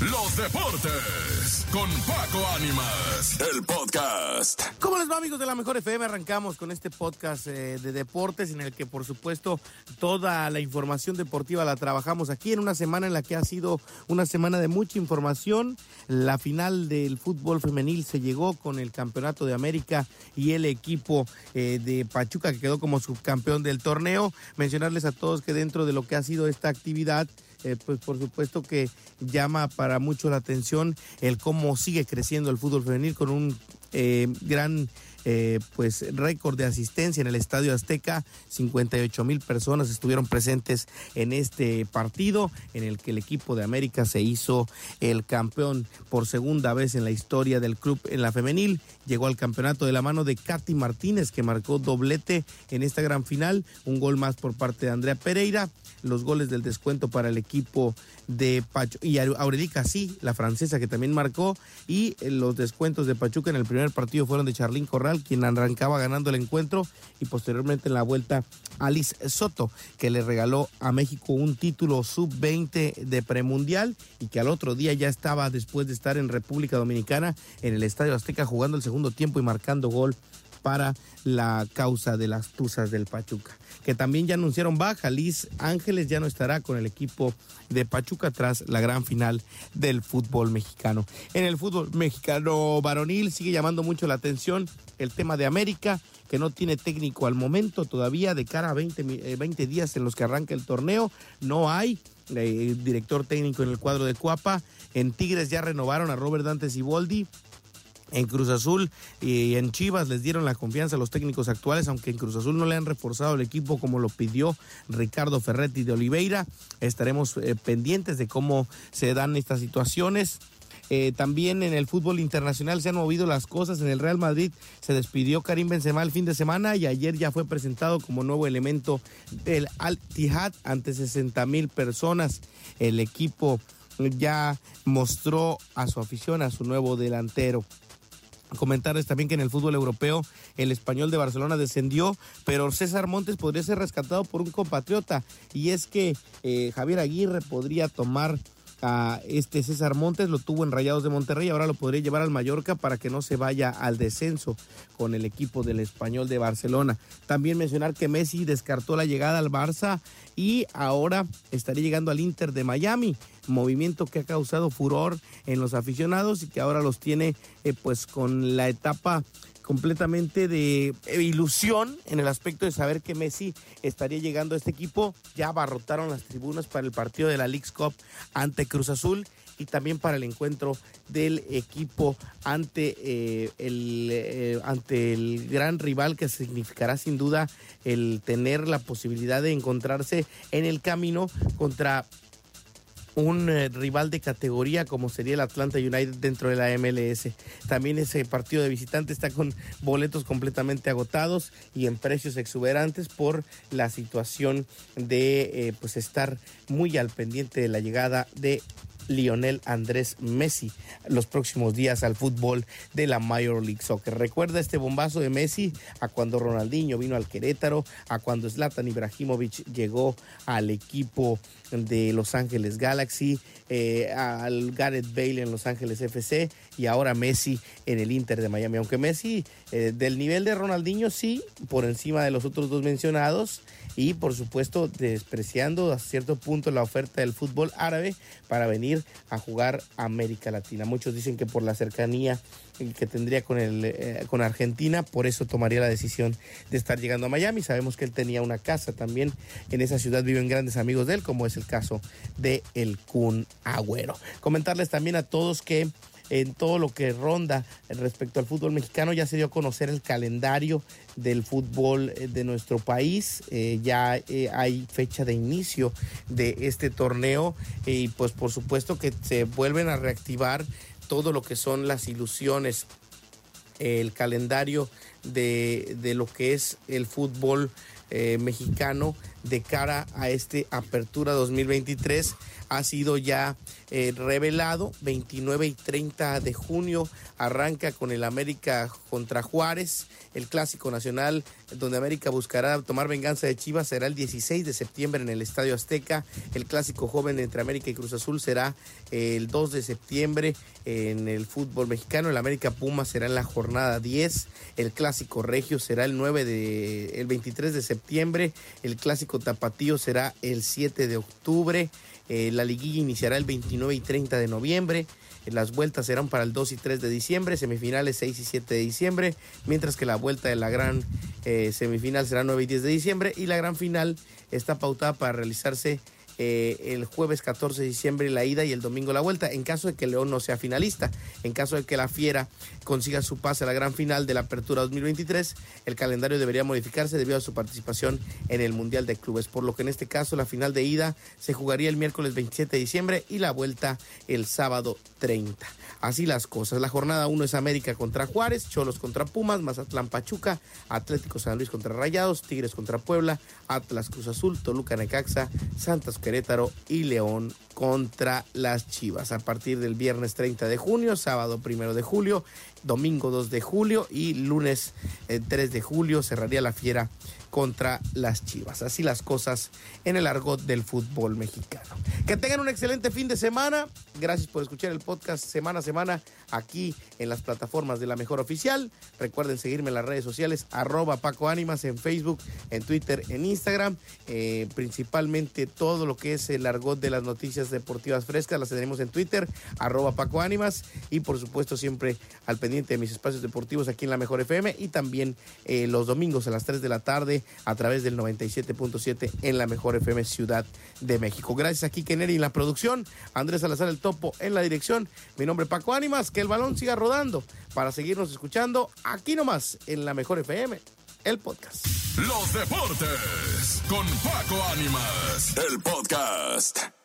los deportes con Paco Ánimas, el podcast. ¿Cómo les va amigos de la Mejor FM? Arrancamos con este podcast eh, de deportes en el que por supuesto toda la información deportiva la trabajamos aquí en una semana en la que ha sido una semana de mucha información. La final del fútbol femenil se llegó con el Campeonato de América y el equipo eh, de Pachuca que quedó como subcampeón del torneo. Mencionarles a todos que dentro de lo que ha sido esta actividad eh, pues por supuesto que llama para mucho la atención el cómo sigue creciendo el fútbol femenil con un eh, gran eh, pues récord de asistencia en el Estadio Azteca. 58 mil personas estuvieron presentes en este partido en el que el equipo de América se hizo el campeón por segunda vez en la historia del club en la femenil. Llegó al campeonato de la mano de Katy Martínez que marcó doblete en esta gran final. Un gol más por parte de Andrea Pereira los goles del descuento para el equipo de Pachuca y Aurelica sí, la francesa que también marcó y eh, los descuentos de Pachuca en el primer partido fueron de Charlín Corral, quien arrancaba ganando el encuentro y posteriormente en la vuelta Alice Soto, que le regaló a México un título sub-20 de premundial y que al otro día ya estaba después de estar en República Dominicana en el Estadio Azteca jugando el segundo tiempo y marcando gol para la causa de las Tuzas del Pachuca que también ya anunciaron baja. Liz Ángeles ya no estará con el equipo de Pachuca tras la gran final del fútbol mexicano. En el fútbol mexicano varonil sigue llamando mucho la atención el tema de América, que no tiene técnico al momento todavía de cara a 20, 20 eh, días en los que arranca el torneo. No hay eh, director técnico en el cuadro de Cuapa. En Tigres ya renovaron a Robert Dantes y Boldi en Cruz Azul y en Chivas les dieron la confianza a los técnicos actuales, aunque en Cruz Azul no le han reforzado el equipo como lo pidió Ricardo Ferretti de Oliveira. Estaremos eh, pendientes de cómo se dan estas situaciones. Eh, también en el fútbol internacional se han movido las cosas. En el Real Madrid se despidió Karim Benzema el fin de semana y ayer ya fue presentado como nuevo elemento del Al Tihad ante 60 mil personas. El equipo ya mostró a su afición a su nuevo delantero. Comentarles también que en el fútbol europeo el español de Barcelona descendió, pero César Montes podría ser rescatado por un compatriota y es que eh, Javier Aguirre podría tomar a este César Montes, lo tuvo en Rayados de Monterrey, ahora lo podría llevar al Mallorca para que no se vaya al descenso con el equipo del español de Barcelona. También mencionar que Messi descartó la llegada al Barça y ahora estaría llegando al Inter de Miami movimiento que ha causado furor en los aficionados y que ahora los tiene eh, pues con la etapa completamente de eh, ilusión en el aspecto de saber que Messi estaría llegando a este equipo. Ya abarrotaron las tribunas para el partido de la League's Cup ante Cruz Azul y también para el encuentro del equipo ante, eh, el, ante el gran rival que significará sin duda el tener la posibilidad de encontrarse en el camino contra un eh, rival de categoría como sería el Atlanta United dentro de la MLS. También ese partido de visitante está con boletos completamente agotados y en precios exuberantes por la situación de eh, pues estar muy al pendiente de la llegada de Lionel Andrés Messi los próximos días al fútbol de la Major League Soccer. Recuerda este bombazo de Messi a cuando Ronaldinho vino al Querétaro, a cuando Zlatan Ibrahimovic llegó al equipo de Los Ángeles Galaxy, eh, al Gareth Bale en Los Ángeles FC y ahora Messi en el Inter de Miami. Aunque Messi eh, del nivel de Ronaldinho sí, por encima de los otros dos mencionados y por supuesto despreciando a cierto punto la oferta del fútbol árabe para venir a jugar a América Latina. Muchos dicen que por la cercanía que tendría con, el, eh, con Argentina, por eso tomaría la decisión de estar llegando a Miami. Sabemos que él tenía una casa también en esa ciudad, viven grandes amigos de él, como es el caso de el Kun Agüero. Comentarles también a todos que en todo lo que ronda respecto al fútbol mexicano. Ya se dio a conocer el calendario del fútbol eh, de nuestro país. Eh, ya eh, hay fecha de inicio de este torneo y pues por supuesto que se vuelven a reactivar todo lo que son las ilusiones, el calendario de, de lo que es el fútbol mexicano de cara a este Apertura 2023 ha sido ya eh, revelado. 29 y 30 de junio arranca con el América contra Juárez, el Clásico Nacional donde América buscará tomar venganza de Chivas, será el 16 de septiembre en el Estadio Azteca. El clásico joven entre América y Cruz Azul será el 2 de septiembre en el fútbol mexicano. El América Puma será en la jornada 10. El clásico regio será el 9 de, el 23 de septiembre. El clásico tapatío será el 7 de octubre. Eh, la liguilla iniciará el 29 y 30 de noviembre. Las vueltas serán para el 2 y 3 de diciembre, semifinales 6 y 7 de diciembre, mientras que la vuelta de la gran eh, semifinal será 9 y 10 de diciembre y la gran final está pautada para realizarse eh, el jueves 14 de diciembre la ida y el domingo la vuelta, en caso de que León no sea finalista. En caso de que la Fiera consiga su pase a la gran final de la Apertura 2023, el calendario debería modificarse debido a su participación en el Mundial de Clubes, por lo que en este caso la final de ida se jugaría el miércoles 27 de diciembre y la vuelta el sábado 30. Así las cosas. La jornada 1 es América contra Juárez, Cholos contra Pumas, Mazatlán Pachuca, Atlético San Luis contra Rayados, Tigres contra Puebla, Atlas Cruz Azul, Toluca Necaxa, Santos Querétaro y León contra las Chivas. A partir del viernes 30 de junio, sábado 1 de julio, domingo 2 de julio y lunes 3 eh, de julio cerraría la fiera contra las Chivas. Así las cosas en el argot del fútbol mexicano. Que tengan un excelente fin de semana. Gracias por escuchar el podcast semana a semana aquí en las plataformas de la mejor oficial. Recuerden seguirme en las redes sociales, arroba Paco en Facebook, en Twitter, en Instagram. Eh, principalmente todo lo que es el argot de las noticias deportivas frescas las tenemos en Twitter, arroba Paco. Y por supuesto siempre al pendiente de mis espacios deportivos aquí en la mejor FM y también eh, los domingos a las 3 de la tarde a través del 97.7 en la mejor FM Ciudad de México. Gracias a Kike Neri en la producción, Andrés Salazar el Topo en la dirección. Mi nombre es Paco Ánimas, que el balón siga rodando para seguirnos escuchando aquí nomás en la mejor FM, el podcast. Los deportes con Paco Ánimas, el podcast.